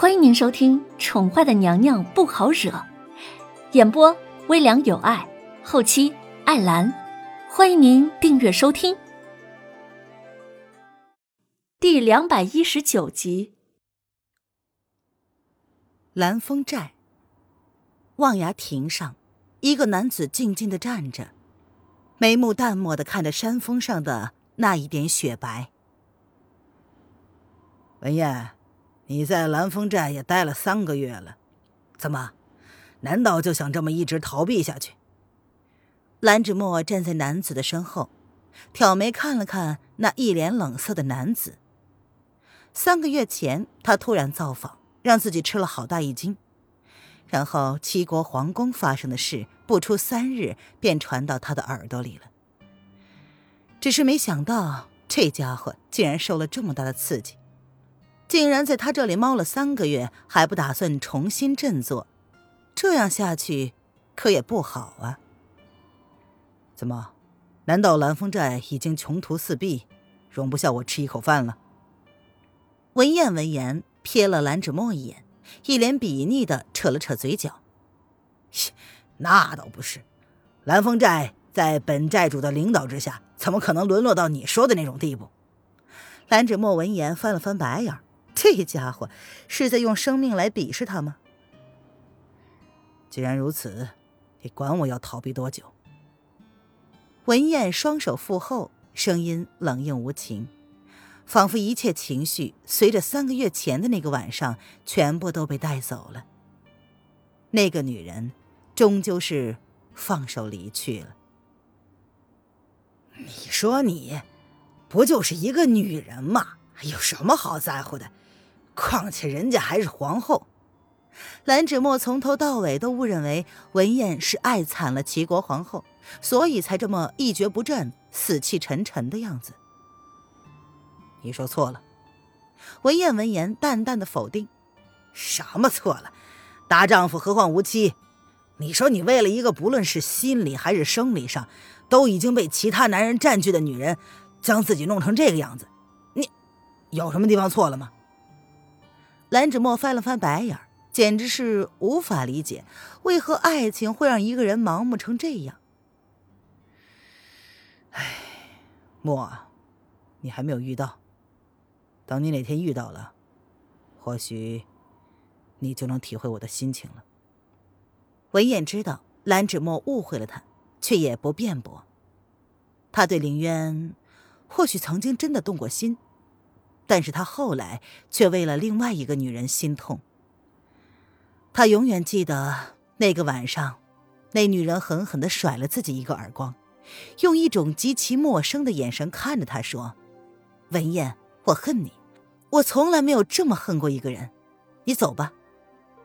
欢迎您收听《宠坏的娘娘不好惹》，演播微凉有爱，后期艾兰。欢迎您订阅收听。第两百一十九集，蓝风寨望崖亭上，一个男子静静的站着，眉目淡漠的看着山峰上的那一点雪白。文燕。你在蓝风寨也待了三个月了，怎么？难道就想这么一直逃避下去？蓝芷墨站在男子的身后，挑眉看了看那一脸冷色的男子。三个月前，他突然造访，让自己吃了好大一惊。然后齐国皇宫发生的事，不出三日便传到他的耳朵里了。只是没想到，这家伙竟然受了这么大的刺激。竟然在他这里猫了三个月，还不打算重新振作，这样下去可也不好啊！怎么？难道蓝风寨已经穷途四壁，容不下我吃一口饭了？文燕闻言瞥了蓝芷墨一眼，一脸鄙睨的扯了扯嘴角：“那倒不是，蓝风寨在本寨主的领导之下，怎么可能沦落到你说的那种地步？”蓝芷墨闻言翻了翻白眼。这家伙是在用生命来鄙视他吗？既然如此，你管我要逃避多久？文燕双手负后，声音冷硬无情，仿佛一切情绪随着三个月前的那个晚上全部都被带走了。那个女人终究是放手离去了。你说你不就是一个女人吗？有什么好在乎的？况且人家还是皇后，蓝芷墨从头到尾都误认为文燕是爱惨了齐国皇后，所以才这么一蹶不振、死气沉沉的样子。你说错了，文燕闻言淡淡的否定：“什么错了？大丈夫何患无妻？你说你为了一个不论是心理还是生理上都已经被其他男人占据的女人，将自己弄成这个样子，你有什么地方错了吗？”蓝芷墨翻了翻白眼，简直是无法理解，为何爱情会让一个人盲目成这样。唉，墨，你还没有遇到。等你哪天遇到了，或许你就能体会我的心情了。文燕知道蓝芷墨误会了他，却也不辩驳。他对凌渊，或许曾经真的动过心。但是他后来却为了另外一个女人心痛。他永远记得那个晚上，那女人狠狠的甩了自己一个耳光，用一种极其陌生的眼神看着他说：“文燕，我恨你，我从来没有这么恨过一个人。你走吧，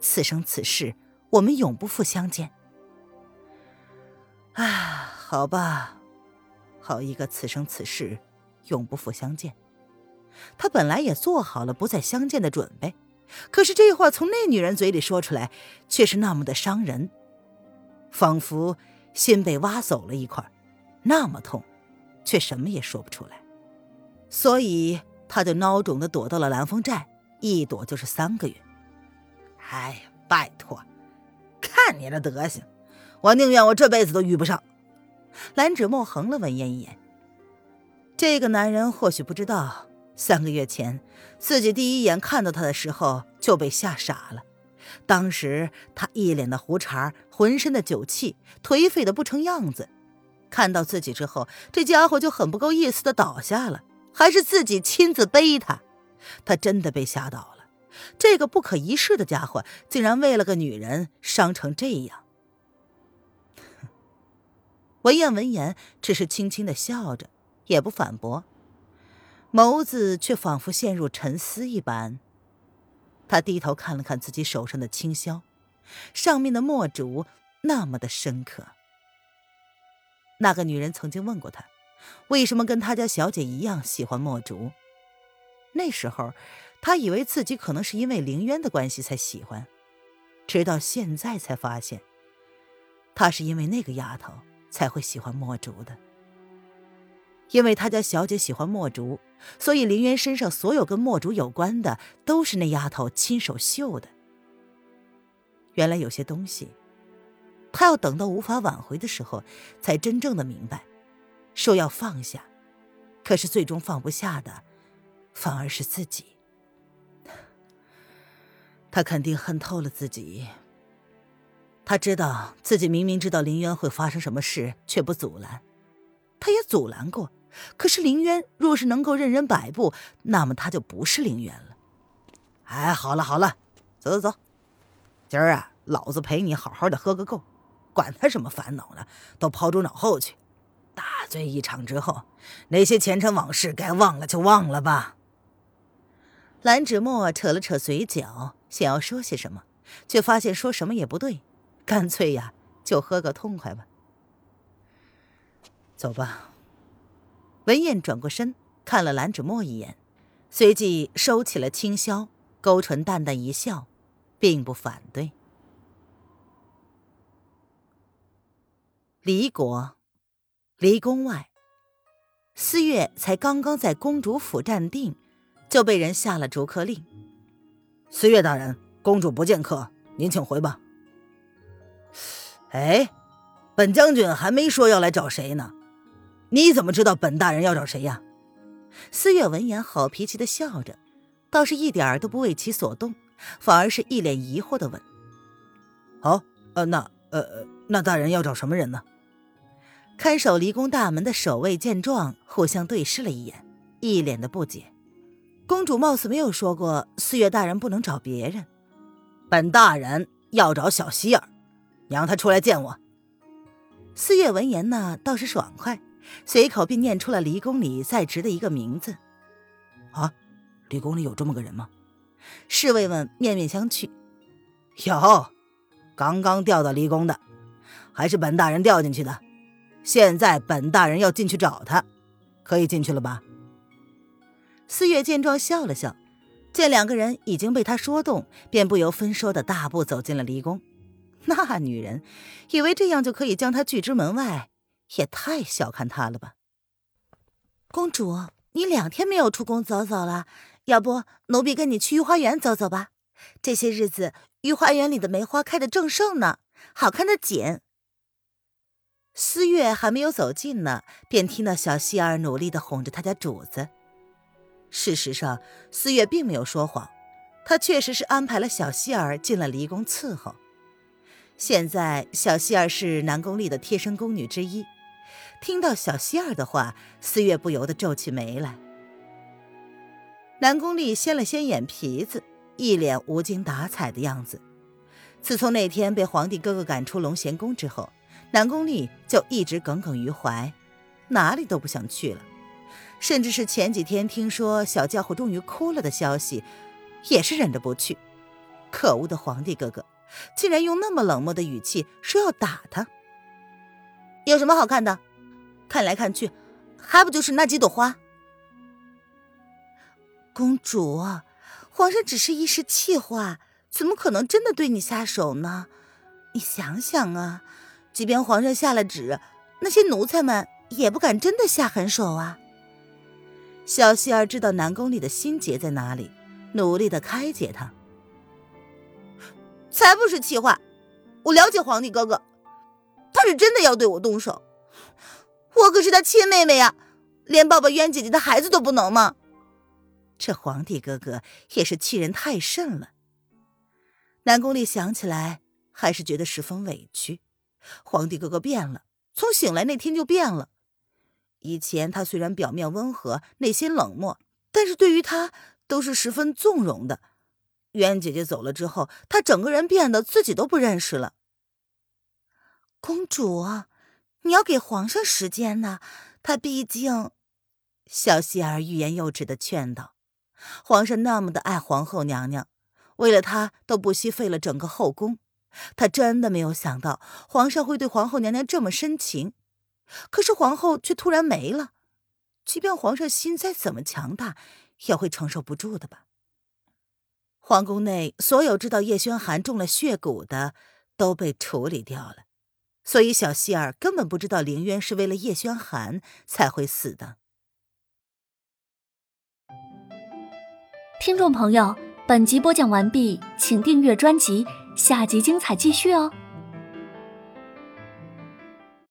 此生此世，我们永不复相见。”啊，好吧，好一个此生此世，永不复相见。他本来也做好了不再相见的准备，可是这话从那女人嘴里说出来，却是那么的伤人，仿佛心被挖走了一块，那么痛，却什么也说不出来。所以他就孬种的躲到了蓝风寨，一躲就是三个月。哎呀，拜托，看你的德行，我宁愿我这辈子都遇不上。蓝芷墨横了文燕一眼，这个男人或许不知道。三个月前，自己第一眼看到他的时候就被吓傻了。当时他一脸的胡茬，浑身的酒气，颓废的不成样子。看到自己之后，这家伙就很不够意思的倒下了，还是自己亲自背他。他真的被吓倒了。这个不可一世的家伙，竟然为了个女人伤成这样。文燕闻言，只是轻轻的笑着，也不反驳。眸子却仿佛陷入沉思一般。他低头看了看自己手上的青绡，上面的墨竹那么的深刻。那个女人曾经问过他，为什么跟他家小姐一样喜欢墨竹。那时候，他以为自己可能是因为凌渊的关系才喜欢，直到现在才发现，他是因为那个丫头才会喜欢墨竹的。因为他家小姐喜欢墨竹，所以林渊身上所有跟墨竹有关的，都是那丫头亲手绣的。原来有些东西，他要等到无法挽回的时候，才真正的明白，说要放下，可是最终放不下的，反而是自己。他肯定恨透了自己。他知道自己明明知道林渊会发生什么事，却不阻拦。他也阻拦过，可是林渊若是能够任人摆布，那么他就不是林渊了。哎，好了好了，走走走，今儿啊，老子陪你好好的喝个够，管他什么烦恼呢，都抛诸脑后去。大醉一场之后，那些前尘往事该忘了就忘了吧。蓝芷墨扯了扯嘴角，想要说些什么，却发现说什么也不对，干脆呀，就喝个痛快吧。走吧。文燕转过身，看了蓝芷墨一眼，随即收起了轻箫，勾唇淡淡一笑，并不反对。离国，离宫外，思月才刚刚在公主府站定。就被人下了逐客令。思月大人，公主不见客，您请回吧。哎，本将军还没说要来找谁呢，你怎么知道本大人要找谁呀？思月闻言，好脾气的笑着，倒是一点儿都不为其所动，反而是一脸疑惑的问：“哦，呃，那，呃，那大人要找什么人呢？”看守离宫大门的守卫见状，互相对视了一眼，一脸的不解。公主貌似没有说过四月大人不能找别人，本大人要找小希儿，你让她出来见我。四月闻言呢，倒是爽快，随口便念出了离宫里在职的一个名字。啊，离宫里有这么个人吗？侍卫们面面相觑。有，刚刚调到离宫的，还是本大人调进去的。现在本大人要进去找他，可以进去了吧？四月见状笑了笑，见两个人已经被他说动，便不由分说的大步走进了离宫。那女人以为这样就可以将他拒之门外，也太小看他了吧！公主，你两天没有出宫走走了，要不奴婢跟你去御花园走走吧？这些日子御花园里的梅花开得正盛呢，好看的紧。思月还没有走近呢，便听到小希儿努力的哄着他家主子。事实上，思月并没有说谎，她确实是安排了小希儿进了离宫伺候。现在，小希儿是南宫丽的贴身宫女之一。听到小希儿的话，思月不由得皱起眉来。南宫丽掀了掀眼皮子，一脸无精打采的样子。自从那天被皇帝哥哥赶出龙贤宫之后，南宫丽就一直耿耿于怀，哪里都不想去了。甚至是前几天听说小家伙终于哭了的消息，也是忍着不去。可恶的皇帝哥哥，竟然用那么冷漠的语气说要打他。有什么好看的？看来看去，还不就是那几朵花？公主，皇上只是一时气话，怎么可能真的对你下手呢？你想想啊，即便皇上下了旨，那些奴才们也不敢真的下狠手啊。小希儿知道南宫里的心结在哪里，努力的开解他。才不是气话，我了解皇帝哥哥，他是真的要对我动手。我可是他亲妹妹呀，连抱抱渊姐姐的孩子都不能吗？这皇帝哥哥也是欺人太甚了。南宫丽想起来，还是觉得十分委屈。皇帝哥哥变了，从醒来那天就变了。以前他虽然表面温和，内心冷漠，但是对于他都是十分纵容的。渊姐姐走了之后，他整个人变得自己都不认识了。公主啊，你要给皇上时间呢，他毕竟……小希儿欲言又止的劝道：“皇上那么的爱皇后娘娘，为了她都不惜废了整个后宫。他真的没有想到皇上会对皇后娘娘这么深情。”可是皇后却突然没了，即便皇上心再怎么强大，也会承受不住的吧。皇宫内所有知道叶轩寒中了血蛊的都被处理掉了，所以小希儿根本不知道凌渊是为了叶轩寒才会死的。听众朋友，本集播讲完毕，请订阅专辑，下集精彩继续哦。